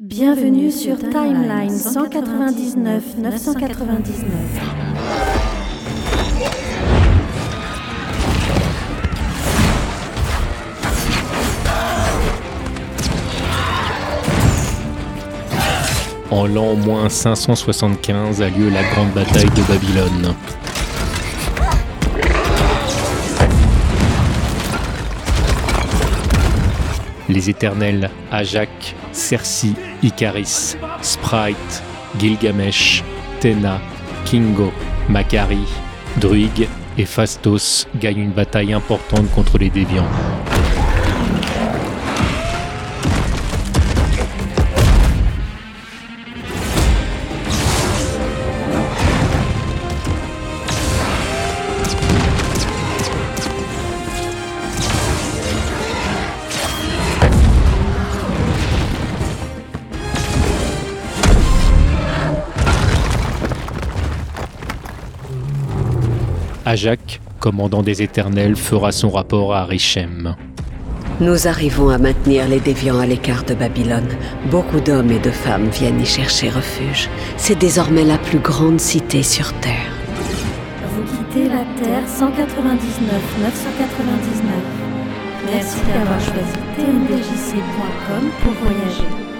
Bienvenue sur Timeline 199 999. En l'an moins 575 a lieu la grande bataille de Babylone. Les éternels Ajak, Cersei, Icaris, Sprite, Gilgamesh, Tena, Kingo, Makari, Druig et Fastos gagnent une bataille importante contre les déviants. Ajak, commandant des éternels, fera son rapport à Richem. Nous arrivons à maintenir les déviants à l'écart de Babylone. Beaucoup d'hommes et de femmes viennent y chercher refuge. C'est désormais la plus grande cité sur Terre. Vous quittez la Terre 199 999. Merci d'avoir choisi tmdjc.com pour voyager.